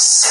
Yes!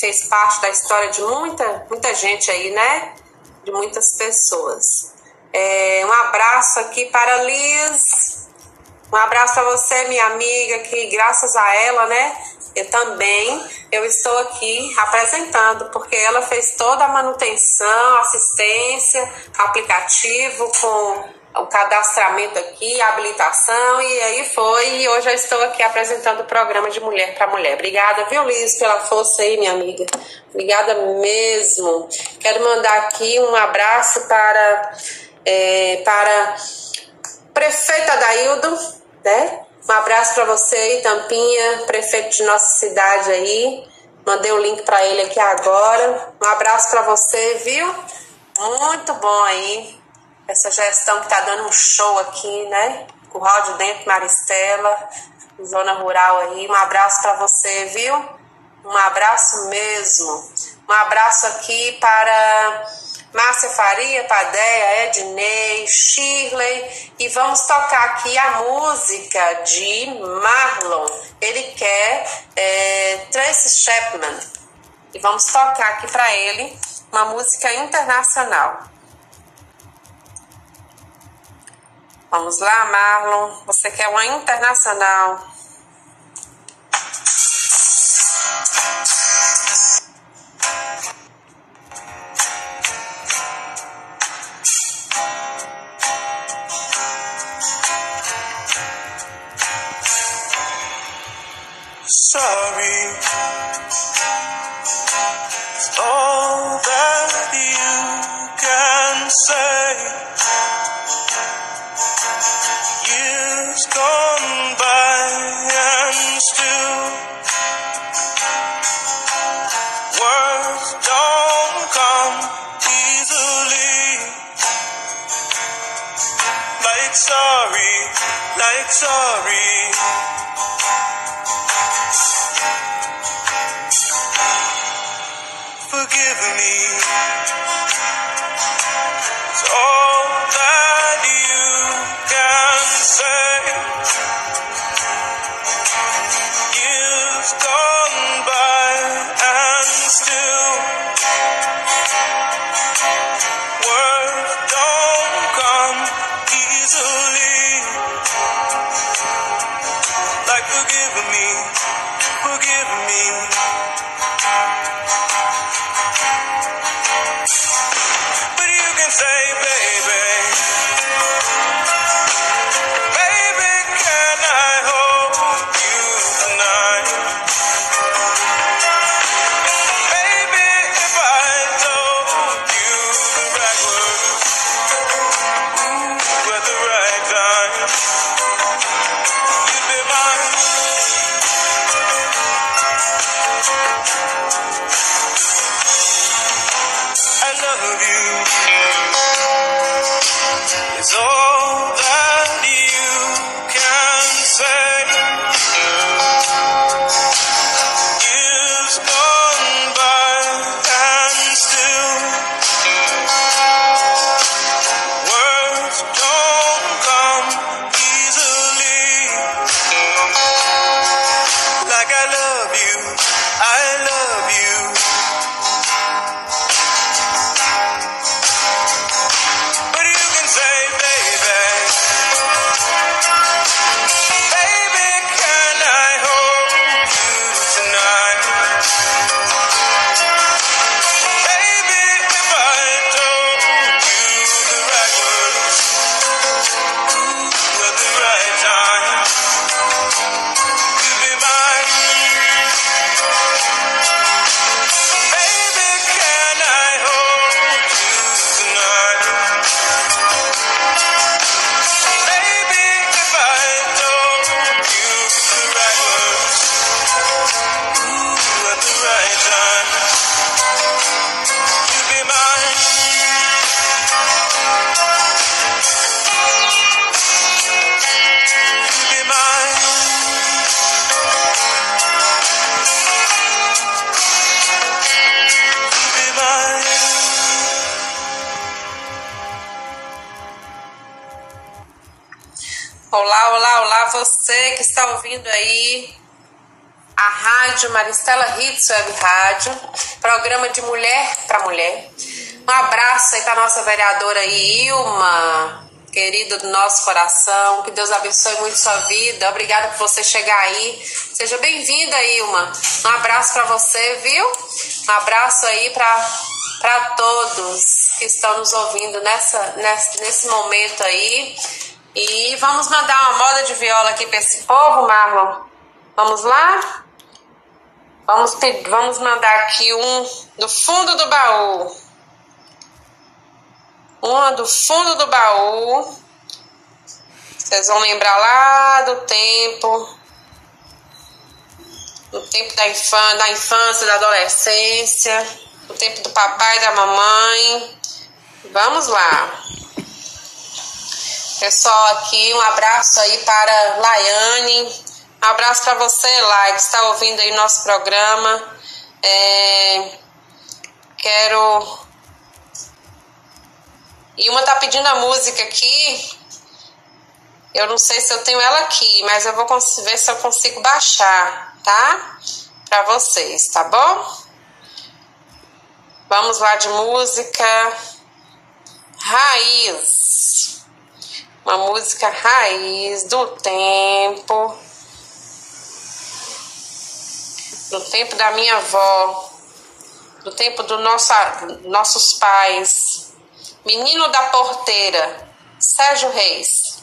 Fez, parte da história de muita, muita gente aí, né? De muitas pessoas. É, um abraço aqui para Liz. Um abraço a você, minha amiga, que graças a ela, né? Eu também, eu estou aqui apresentando, porque ela fez toda a manutenção, assistência, aplicativo com o cadastramento aqui, a habilitação, e aí foi, e hoje eu estou aqui apresentando o programa de Mulher para Mulher. Obrigada, viu, Liz, pela força aí, minha amiga. Obrigada mesmo. Quero mandar aqui um abraço para, é, para prefeita Daildo, né? Um abraço para você aí, Tampinha, prefeito de nossa cidade aí. Mandei o link para ele aqui agora. Um abraço para você, viu? Muito bom aí. Essa gestão que tá dando um show aqui, né? Curral de Dentro, Maristela, zona rural aí. Um abraço para você, viu? Um abraço mesmo. Um abraço aqui para Márcia Faria, Padeia, Ednei, Shirley. E vamos tocar aqui a música de Marlon. Ele quer é, Tracy Chapman. E vamos tocar aqui para ele uma música internacional. Vamos lá, Marlon. Você quer uma internacional? Você que está ouvindo aí a Rádio Maristela Hits Web Rádio, programa de mulher para mulher. Um abraço aí para nossa vereadora Ilma, querida do nosso coração. Que Deus abençoe muito sua vida. Obrigada por você chegar aí. Seja bem-vinda, Ilma. Um abraço para você, viu? Um abraço aí para todos que estão nos ouvindo nessa, nesse, nesse momento aí. E vamos mandar uma moda de viola aqui para esse povo, Marlon. Vamos lá? Vamos, vamos mandar aqui um do fundo do baú. Uma do fundo do baú. Vocês vão lembrar lá do tempo. Do tempo da, infância, da infância, da adolescência. Do tempo do papai e da mamãe. Vamos lá. Pessoal aqui, um abraço aí para Laiane, um abraço para você, Lai, que está ouvindo aí nosso programa. É, quero E uma tá pedindo a música aqui. Eu não sei se eu tenho ela aqui, mas eu vou ver se eu consigo baixar, tá? Para vocês, tá bom? Vamos lá de música raiz. Uma música raiz do tempo. Do tempo da minha avó. Do tempo dos nosso, nossos pais. Menino da Porteira. Sérgio Reis.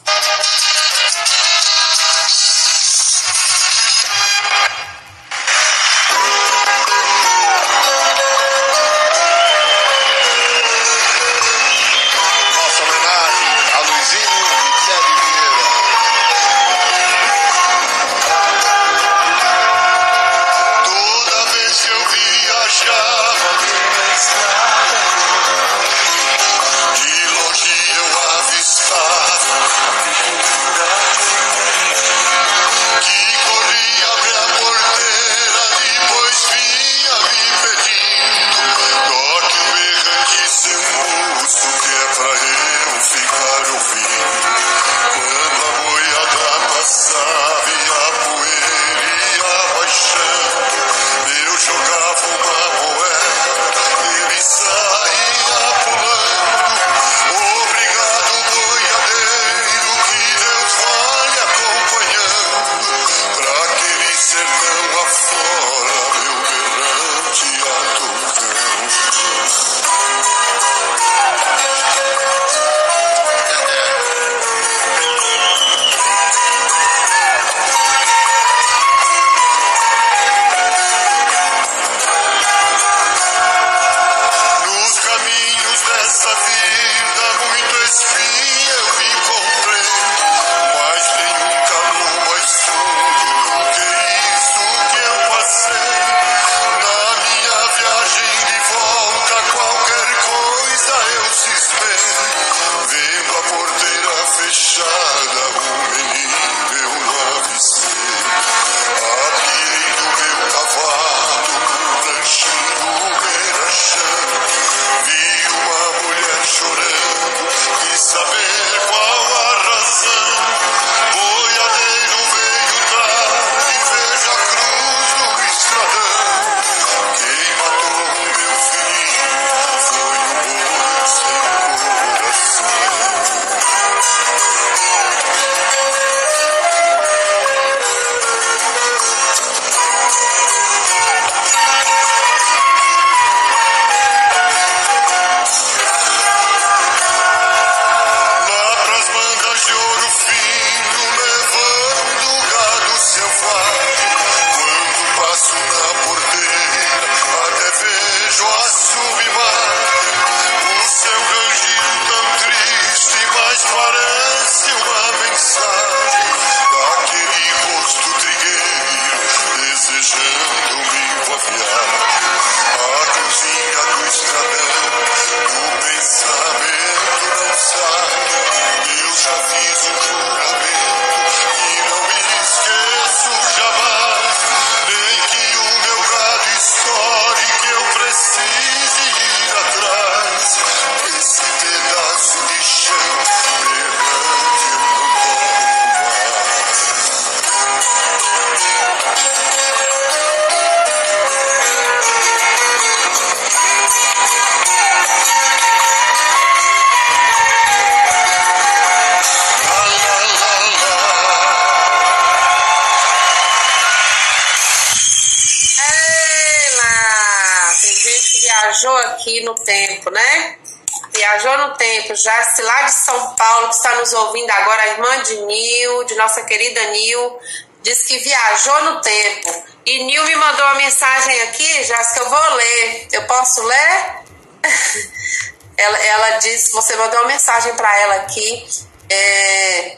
Jace, lá de São Paulo, que está nos ouvindo agora, a irmã de Nil, de nossa querida Nil, diz que viajou no tempo. E Nil me mandou uma mensagem aqui, Jace, que eu vou ler. Eu posso ler? ela, ela disse, você mandou uma mensagem para ela aqui. É,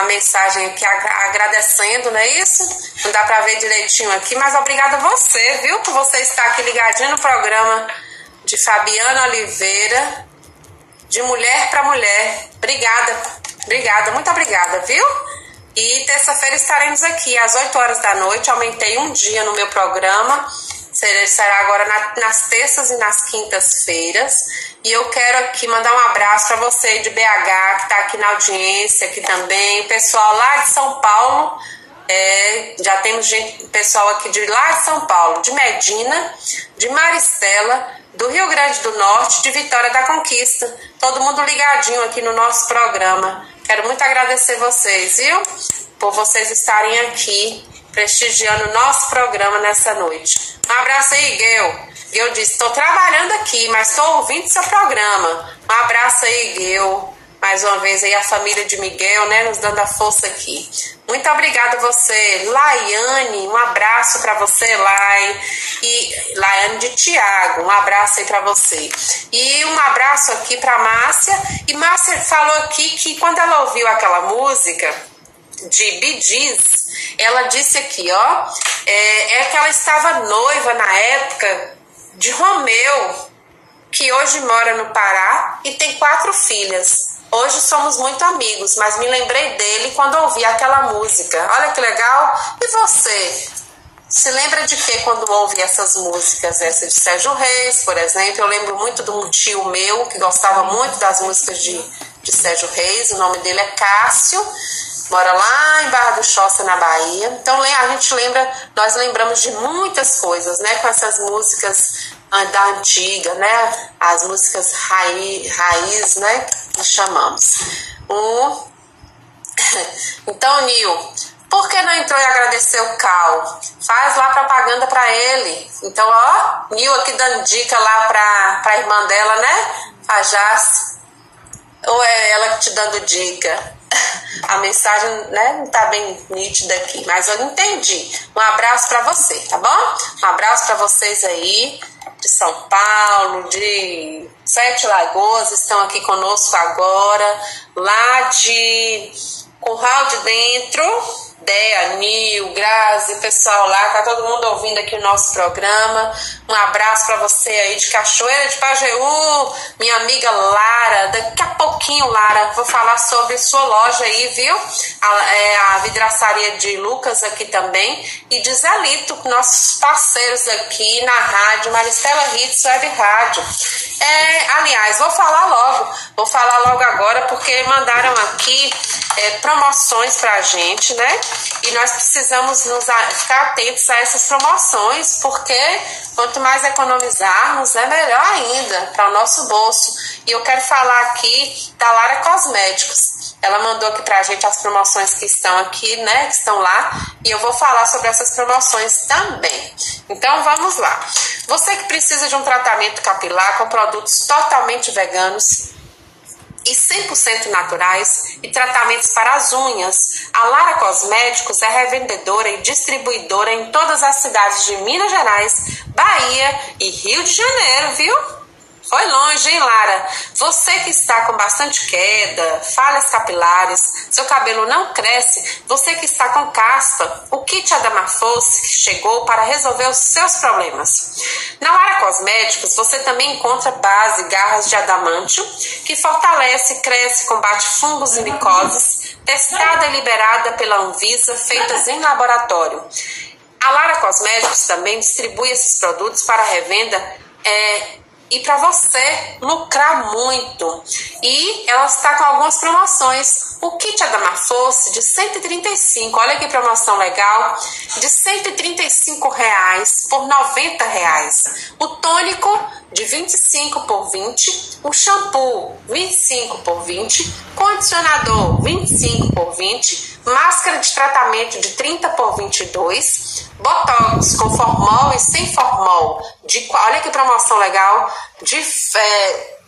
a mensagem aqui agradecendo, não é isso? Não dá para ver direitinho aqui, mas obrigada a você, viu? Por você estar aqui ligadinho no programa de Fabiana Oliveira, de mulher para mulher. Obrigada, obrigada, muito obrigada, viu? E terça-feira estaremos aqui às 8 horas da noite. Aumentei um dia no meu programa. Será agora na, nas terças e nas quintas-feiras. E eu quero aqui mandar um abraço para você de BH, que está aqui na audiência, aqui também, pessoal lá de São Paulo. É, já temos gente, pessoal aqui de lá de São Paulo, de Medina, de Maristela, do Rio Grande do Norte, de Vitória da Conquista. Todo mundo ligadinho aqui no nosso programa. Quero muito agradecer vocês, viu? Por vocês estarem aqui prestigiando nosso programa nessa noite. Um abraço aí, Guel. Guel disse: estou trabalhando aqui, mas estou ouvindo seu programa. Um abraço aí, Guel. Mais uma vez aí a família de Miguel, né, nos dando a força aqui. Muito obrigada a você, Laiane, um abraço para você, Lai. E Laiane de Tiago, um abraço aí para você. E um abraço aqui para Márcia. E Márcia falou aqui que quando ela ouviu aquela música de Bidiz, ela disse aqui, ó, é, é que ela estava noiva na época de Romeu, que hoje mora no Pará e tem quatro filhas. Hoje somos muito amigos, mas me lembrei dele quando ouvi aquela música. Olha que legal. E você? Se lembra de que quando ouve essas músicas? Essa de Sérgio Reis, por exemplo. Eu lembro muito de um tio meu que gostava muito das músicas de, de Sérgio Reis. O nome dele é Cássio mora lá em Barra do Choça, na Bahia. Então a gente lembra, nós lembramos de muitas coisas, né, com essas músicas ah, da antiga, né, as músicas raiz, raiz né, que chamamos. Um... Então, Nil, por que não entrou e agradeceu o Cal? Faz lá propaganda para ele. Então, ó, Nil aqui dando dica lá pra, pra irmã dela, né? A Jace. Ou é ela te dando dica? A mensagem né, não está bem nítida aqui, mas eu entendi. Um abraço para você, tá bom? Um abraço para vocês aí de São Paulo, de Sete Lagoas, estão aqui conosco agora, lá de Curral de Dentro, Dea, Nil, Grazi, pessoal lá, tá todo mundo ouvindo aqui o nosso programa. Um abraço para você aí de Cachoeira de Pajeú, minha amiga Lara. Daqui a pouquinho, Lara, vou falar sobre sua loja aí, viu? A, é, a vidraçaria de Lucas aqui também e de Zelito, nossos parceiros aqui na rádio, Maristela Hits Web Rádio. É, aliás, vou falar logo, vou falar logo agora porque mandaram aqui é, promoções pra gente, né? E nós precisamos nos ficar atentos a essas promoções, porque quanto mais economizarmos, é melhor ainda para o nosso bolso. E eu quero falar aqui da Lara Cosméticos. Ela mandou aqui para a gente as promoções que estão aqui, né? Que estão lá. E eu vou falar sobre essas promoções também. Então vamos lá. Você que precisa de um tratamento capilar com produtos totalmente veganos, e 100% naturais e tratamentos para as unhas. A Lara Cosméticos é revendedora e distribuidora em todas as cidades de Minas Gerais, Bahia e Rio de Janeiro, viu? Foi longe, hein, Lara? Você que está com bastante queda, falhas capilares, seu cabelo não cresce, você que está com caspa, o kit Adamafos chegou para resolver os seus problemas. Na Lara Cosméticos, você também encontra base garras de adamantio, que fortalece, cresce, combate fungos e micoses, testada e liberada pela Anvisa, feitas em laboratório. A Lara Cosméticos também distribui esses produtos para revenda é, e para você lucrar muito. E ela está com algumas promoções. O kit Adamafosse de 135, olha que promoção legal, de 135 reais por 90 reais. O tônico de 25 por 20, o shampoo 25 por 20, condicionador 25 por 20, máscara de tratamento de 30 por 22, botox com formol e sem formol, de, olha que promoção legal, de, é,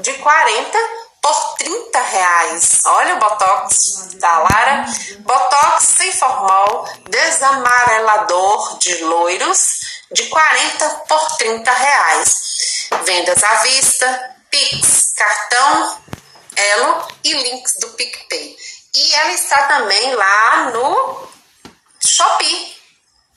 de 40 por 30 reais. Olha o Botox da Lara. Botox sem formol, desamarelador de loiros, de 40 por 30 reais. Vendas à vista, Pix, cartão, Elo e links do PicPay. E ela está também lá no Shopee.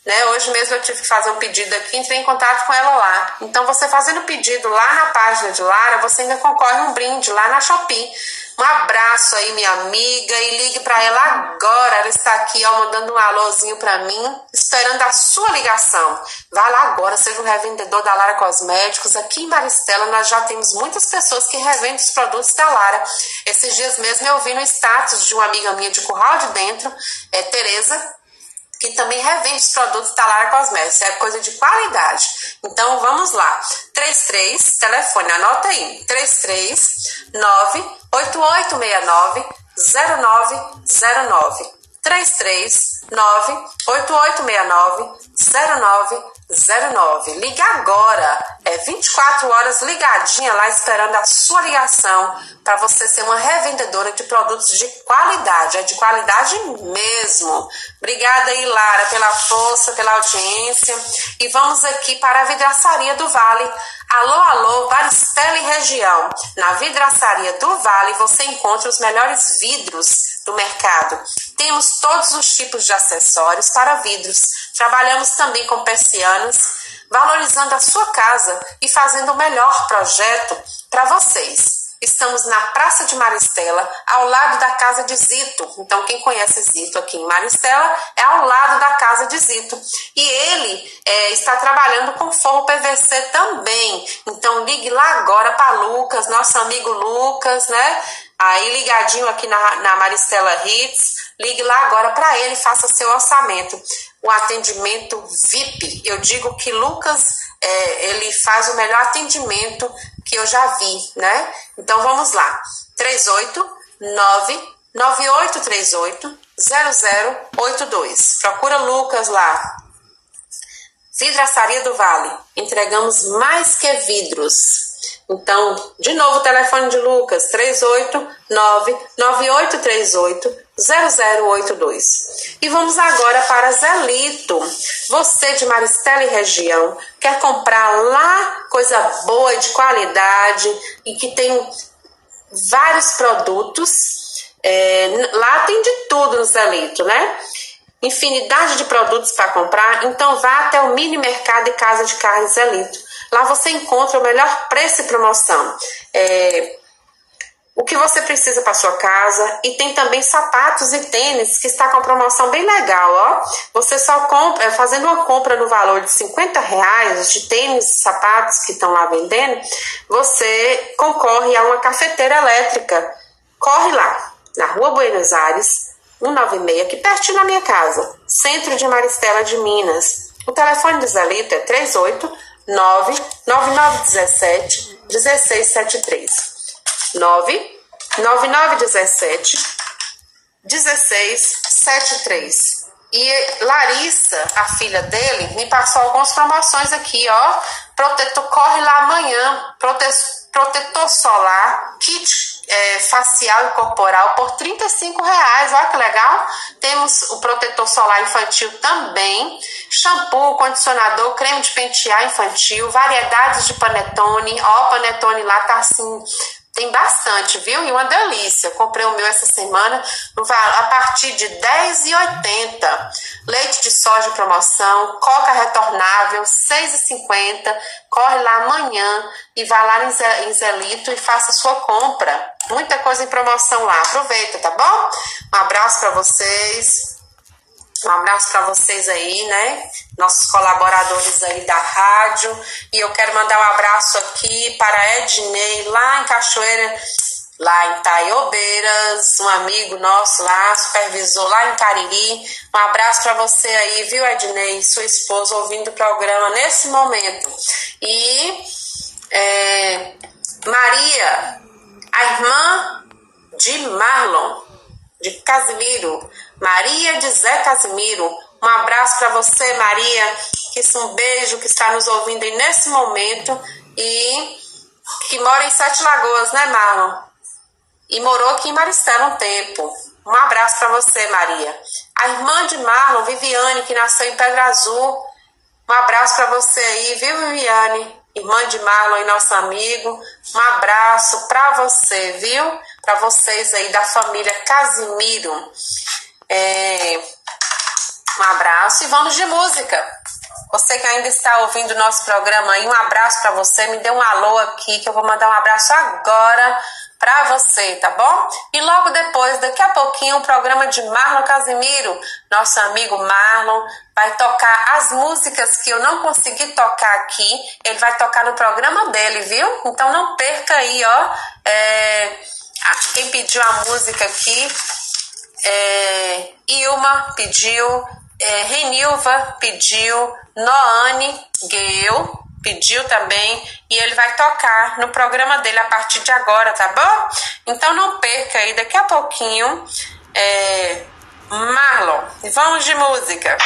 Né? Hoje mesmo eu tive que fazer um pedido aqui, entrei em contato com ela lá. Então, você fazendo o pedido lá na página de Lara, você ainda concorre um brinde lá na Shopee. Um abraço aí, minha amiga, e ligue para ela agora. Ela está aqui, ó, mandando um alôzinho para mim, esperando a sua ligação. Vá lá agora, seja um revendedor da Lara Cosméticos. Aqui em Maristela, nós já temos muitas pessoas que revendem os produtos da Lara. Esses dias mesmo eu vi no status de uma amiga minha de Curral de Dentro, é Tereza, que também revende os produtos da Lara Cosméticos. É coisa de qualidade. Então vamos lá. 33, telefone, anota aí. 339 8869 0909. 339 8869 0909. Liga agora. É 24 horas ligadinha lá esperando a sua ligação para você ser uma revendedora de produtos de qualidade. É de qualidade mesmo. Obrigada aí, Lara, pela força, pela audiência. E vamos aqui para a vidraçaria do Vale. Alô, alô, Varistela e região. Na vidraçaria do Vale você encontra os melhores vidros do mercado. Temos todos os tipos de acessórios para vidros. Trabalhamos também com persianas, valorizando a sua casa e fazendo o melhor projeto para vocês. Estamos na Praça de Maristela, ao lado da casa de Zito. Então, quem conhece Zito aqui em Maristela é ao lado da casa de Zito. E ele é, está trabalhando com forro PVC também. Então, ligue lá agora para Lucas, nosso amigo Lucas, né? Aí, ligadinho aqui na, na Maristela Hits. Ligue lá agora para ele, faça seu orçamento. O atendimento VIP. Eu digo que Lucas é, ele faz o melhor atendimento que eu já vi, né? Então vamos lá. 389 9838 0082. Procura Lucas lá. Vidraçaria do Vale. Entregamos mais que vidros. Então, de novo o telefone de Lucas, 389 9838 0082. E vamos agora para Zelito. Você de Maristela e região quer comprar lá coisa boa de qualidade e que tem vários produtos. É, lá tem de tudo no Zelito, né? Infinidade de produtos para comprar, então vá até o mini mercado e casa de carnes Zelito. Lá você encontra o melhor preço e promoção. É, o que você precisa para sua casa e tem também sapatos e tênis que está com promoção bem legal, ó. Você só compra, é, fazendo uma compra no valor de 50 reais de tênis e sapatos que estão lá vendendo, você concorre a uma cafeteira elétrica. Corre lá, na Rua Buenos Aires, 196, aqui pertinho da minha casa, centro de Maristela de Minas. O telefone do Zelito é 389 9917 1673. 9 9917 1673. E Larissa, a filha dele, me passou algumas promoções aqui, ó. Protetor, corre lá amanhã. Prote, protetor solar, kit é, facial e corporal por 35 reais. Olha que legal. Temos o protetor solar infantil também. Shampoo, condicionador, creme de pentear infantil, variedades de panetone. Ó, panetone lá tá assim tem bastante, viu? E uma delícia. Comprei o meu essa semana a partir de R$10,80. Leite de soja promoção, coca retornável, R$6,50. Corre lá amanhã e vá lá em Zelito e faça sua compra. Muita coisa em promoção lá. Aproveita, tá bom? Um abraço para vocês. Um abraço para vocês aí, né? Nossos colaboradores aí da rádio. E eu quero mandar um abraço aqui para Ednei, lá em Cachoeira, lá em Taiobeiras, um amigo nosso lá, supervisor lá em Cariri. Um abraço para você aí, viu, Ednei, sua esposa, ouvindo o programa nesse momento. E é, Maria, a irmã de Marlon, de Casimiro. Maria de Zé Casimiro. Um abraço para você, Maria. Que isso, um beijo que está nos ouvindo aí nesse momento e que mora em Sete Lagoas, né, Marlon? E morou aqui em Maristela um tempo. Um abraço para você, Maria. A irmã de Marlon, Viviane, que nasceu em Pedra Azul. Um abraço para você aí, viu, Viviane? Irmã de Marlon e nosso amigo. Um abraço para você, viu? Para vocês aí da família Casimiro. É, um abraço e vamos de música. Você que ainda está ouvindo o nosso programa aí, um abraço para você. Me dê um alô aqui que eu vou mandar um abraço agora para você, tá bom? E logo depois, daqui a pouquinho, o programa de Marlon Casimiro, nosso amigo Marlon, vai tocar as músicas que eu não consegui tocar aqui. Ele vai tocar no programa dele, viu? Então não perca aí, ó. É, quem pediu a música aqui é, Ilma pediu, é, Renilva pediu, Noane Gale pediu também e ele vai tocar no programa dele a partir de agora, tá bom? Então não perca aí, daqui a pouquinho, é, Marlon. Vamos de música.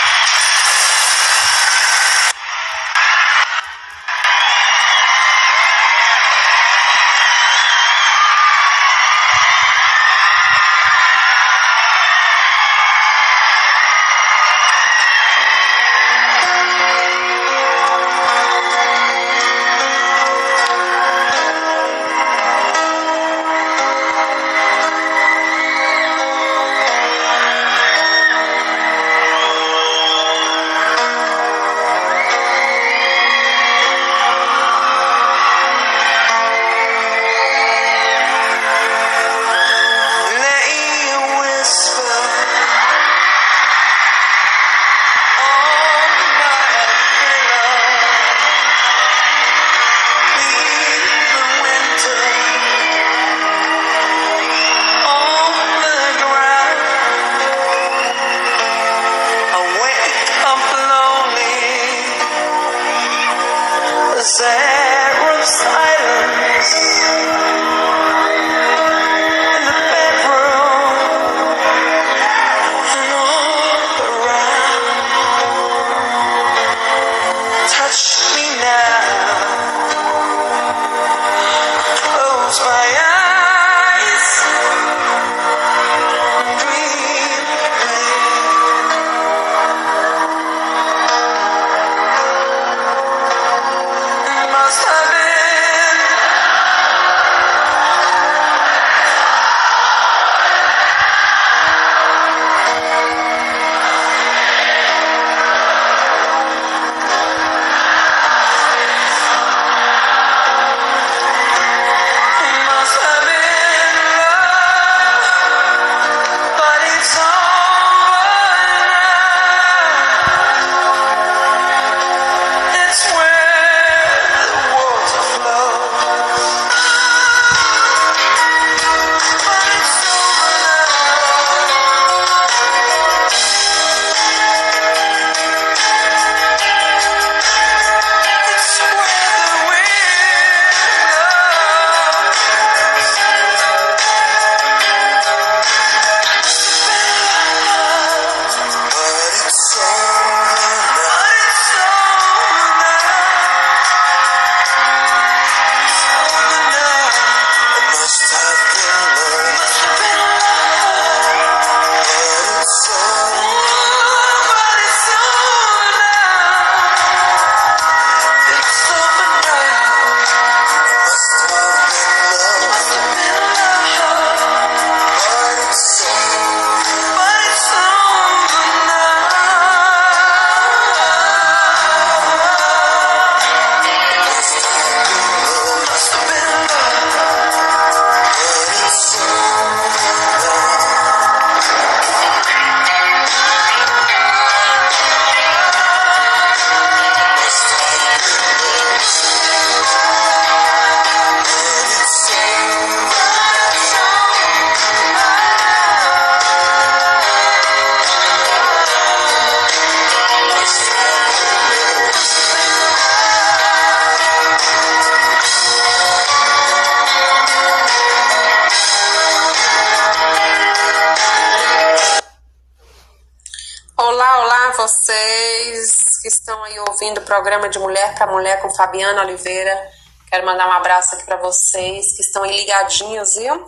Ouvindo o programa de Mulher para Mulher com Fabiana Oliveira. Quero mandar um abraço aqui para vocês que estão aí ligadinhos, viu?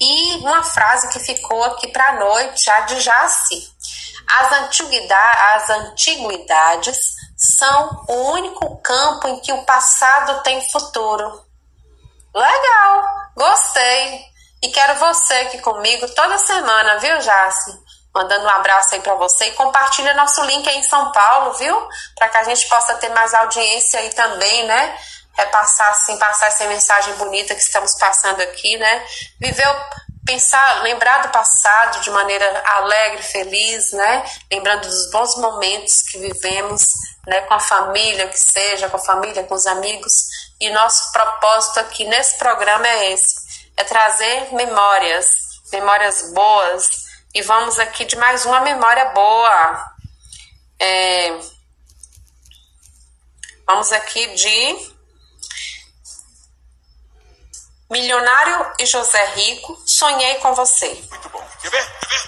E uma frase que ficou aqui para a noite, a de Jaci. As, antiguidades, as antiguidades são o único campo em que o passado tem futuro. Legal, gostei. E quero você aqui comigo toda semana, viu, Jaci? Mandando um abraço aí para você e compartilha nosso link aí em São Paulo, viu? Para que a gente possa ter mais audiência aí também, né? Repassar, assim, passar essa mensagem bonita que estamos passando aqui, né? Viver pensar, lembrar do passado de maneira alegre, feliz, né? Lembrando dos bons momentos que vivemos, né? Com a família, que seja, com a família, com os amigos. E nosso propósito aqui nesse programa é esse: é trazer memórias, memórias boas, e vamos aqui de mais uma memória boa. É, vamos aqui de Milionário e José Rico, sonhei com você. Muito bom. Quer ver? Quer ver?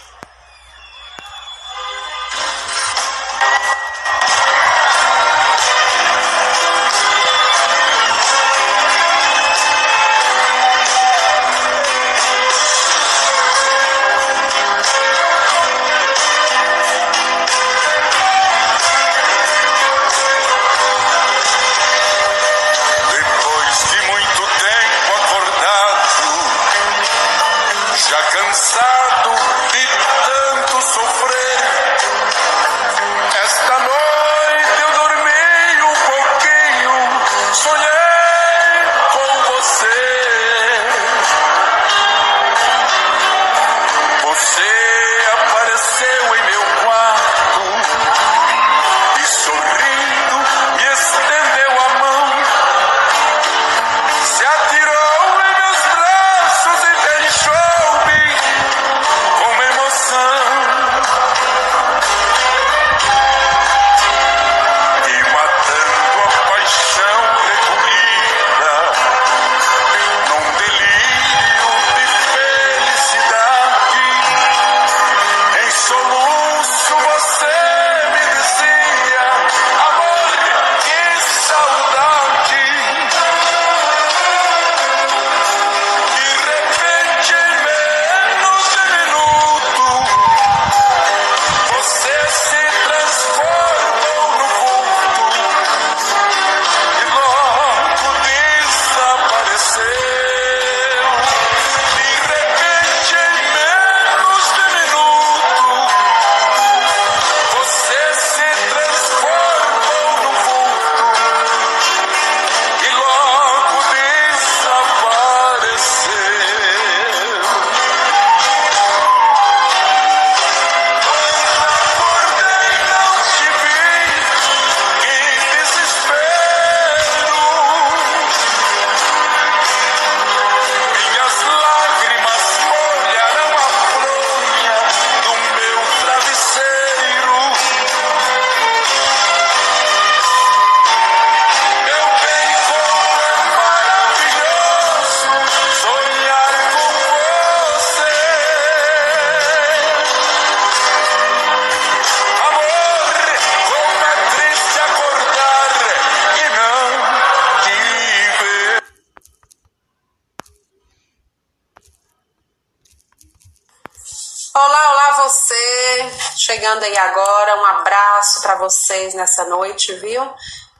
Chegando aí agora, um abraço para vocês nessa noite, viu?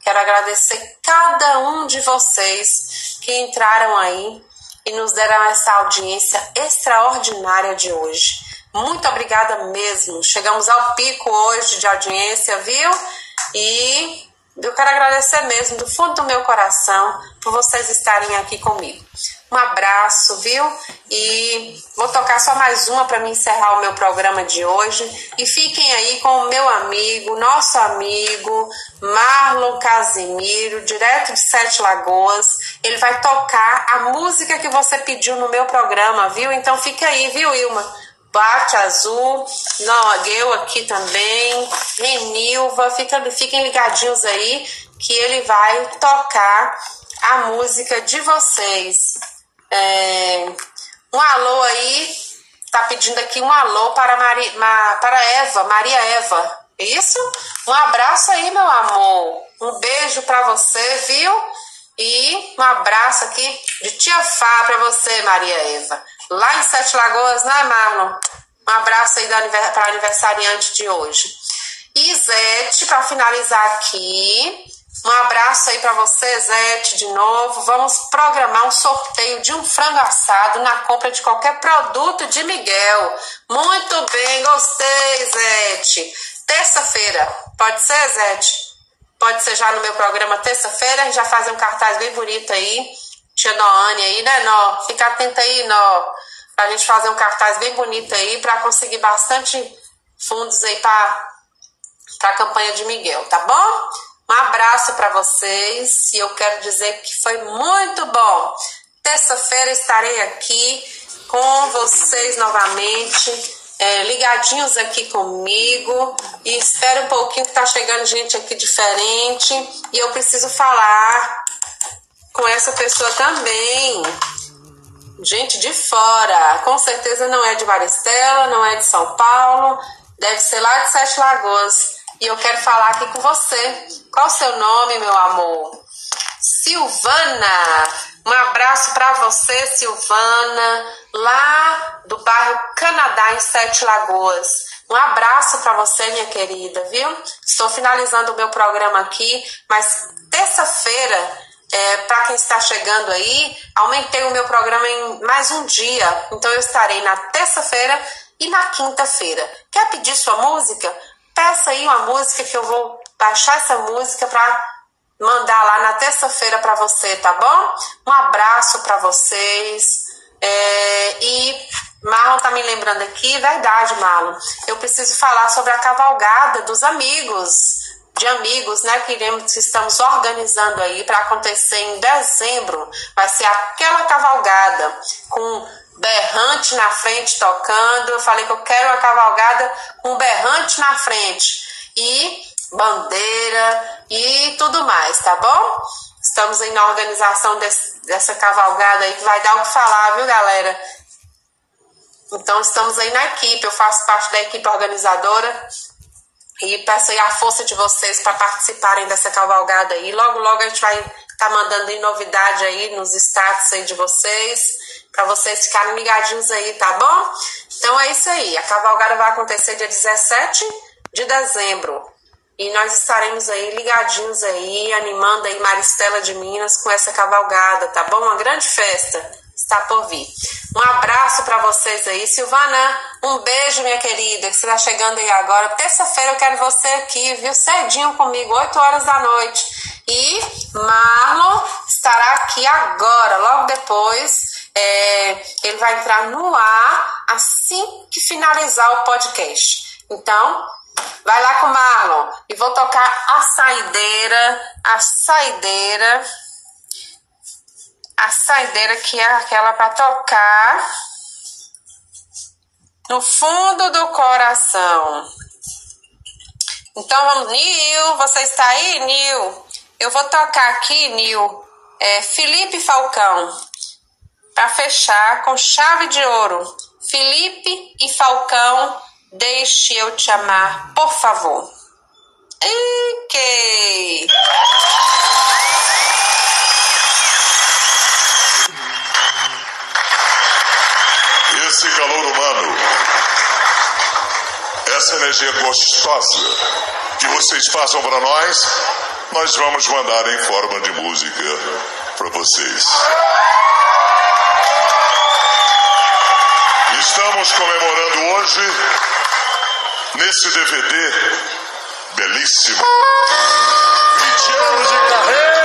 Quero agradecer cada um de vocês que entraram aí e nos deram essa audiência extraordinária de hoje. Muito obrigada mesmo. Chegamos ao pico hoje de audiência, viu? E eu quero agradecer mesmo do fundo do meu coração por vocês estarem aqui comigo. Um abraço, viu? E vou tocar só mais uma para me encerrar o meu programa de hoje. E fiquem aí com o meu amigo, nosso amigo Marlon Casimiro, direto de Sete Lagoas. Ele vai tocar a música que você pediu no meu programa, viu? Então fica aí, viu, Ilma? Bate Azul, Nogueu aqui também, Renilva, fica, fiquem ligadinhos aí que ele vai tocar a música de vocês. É, um alô aí, tá pedindo aqui um alô para, Mari, Ma, para Eva, Maria Eva. Isso? Um abraço aí, meu amor. Um beijo para você, viu? E um abraço aqui de tia Fá para você, Maria Eva. Lá em Sete Lagoas, né, Marlon? Um abraço aí para aniversariante de hoje. Isete, para finalizar aqui, Um abraço aí para você, Zete, de novo. Vamos programar um sorteio de um frango assado na compra de qualquer produto de Miguel. Muito bem, gostei, Zete. Terça-feira, pode ser, Zete? Pode ser já no meu programa terça-feira, já fazer um cartaz bem bonito aí. Tia Noane aí, né, Nó? Fica atenta aí, Nó. Pra gente fazer um cartaz bem bonito aí, para conseguir bastante fundos aí para a campanha de Miguel, tá bom? Um abraço para vocês e eu quero dizer que foi muito bom. Terça-feira estarei aqui com vocês novamente, é, ligadinhos aqui comigo e espero um pouquinho que tá chegando gente aqui diferente e eu preciso falar com essa pessoa também. Gente de fora, com certeza não é de Maristela, não é de São Paulo, deve ser lá de Sete Lagoas e eu quero falar aqui com você. Qual o seu nome, meu amor? Silvana. Um abraço para você, Silvana, lá do bairro Canadá, em Sete Lagoas. Um abraço para você, minha querida, viu? Estou finalizando o meu programa aqui, mas terça-feira, é, para quem está chegando aí, aumentei o meu programa em mais um dia. Então eu estarei na terça-feira e na quinta-feira. Quer pedir sua música? Peça aí uma música que eu vou baixar essa música para mandar lá na terça-feira para você, tá bom? Um abraço para vocês. É, e Marlon tá me lembrando aqui, verdade, Marlon. Eu preciso falar sobre a cavalgada dos amigos, de amigos, né? Que iremos, estamos organizando aí para acontecer em dezembro. Vai ser aquela cavalgada com berrante na frente tocando. Eu falei que eu quero uma cavalgada com berrante na frente e bandeira e tudo mais, tá bom? Estamos aí na organização desse, dessa cavalgada aí que vai dar o que falar, viu, galera? Então estamos aí na equipe, eu faço parte da equipe organizadora e peço aí a força de vocês para participarem dessa cavalgada aí. Logo, logo a gente vai estar tá mandando novidade aí nos status aí de vocês para vocês ficarem ligadinhos aí, tá bom? Então é isso aí. A cavalgada vai acontecer dia 17 de dezembro. E nós estaremos aí ligadinhos aí, animando aí Maristela de Minas com essa cavalgada, tá bom? Uma grande festa está por vir. Um abraço para vocês aí, Silvana. Um beijo, minha querida, que você está chegando aí agora. Terça-feira eu quero você aqui, viu? Cedinho comigo, 8 horas da noite. E Marlon estará aqui agora, logo depois é, ele vai entrar no ar assim que finalizar o podcast. Então, vai lá com o Marlon e vou tocar a saideira, a saideira, a saideira que é aquela para tocar no fundo do coração. Então vamos, Nil, você está aí, Nil? Eu vou tocar aqui, Nil, é, Felipe Falcão para fechar com chave de ouro. Felipe e Falcão, deixe eu te amar, por favor. Ok. Esse calor humano, essa energia gostosa que vocês passam para nós, nós vamos mandar em forma de música para vocês. Estamos comemorando hoje nesse DVD belíssimo. 20 anos de carreira!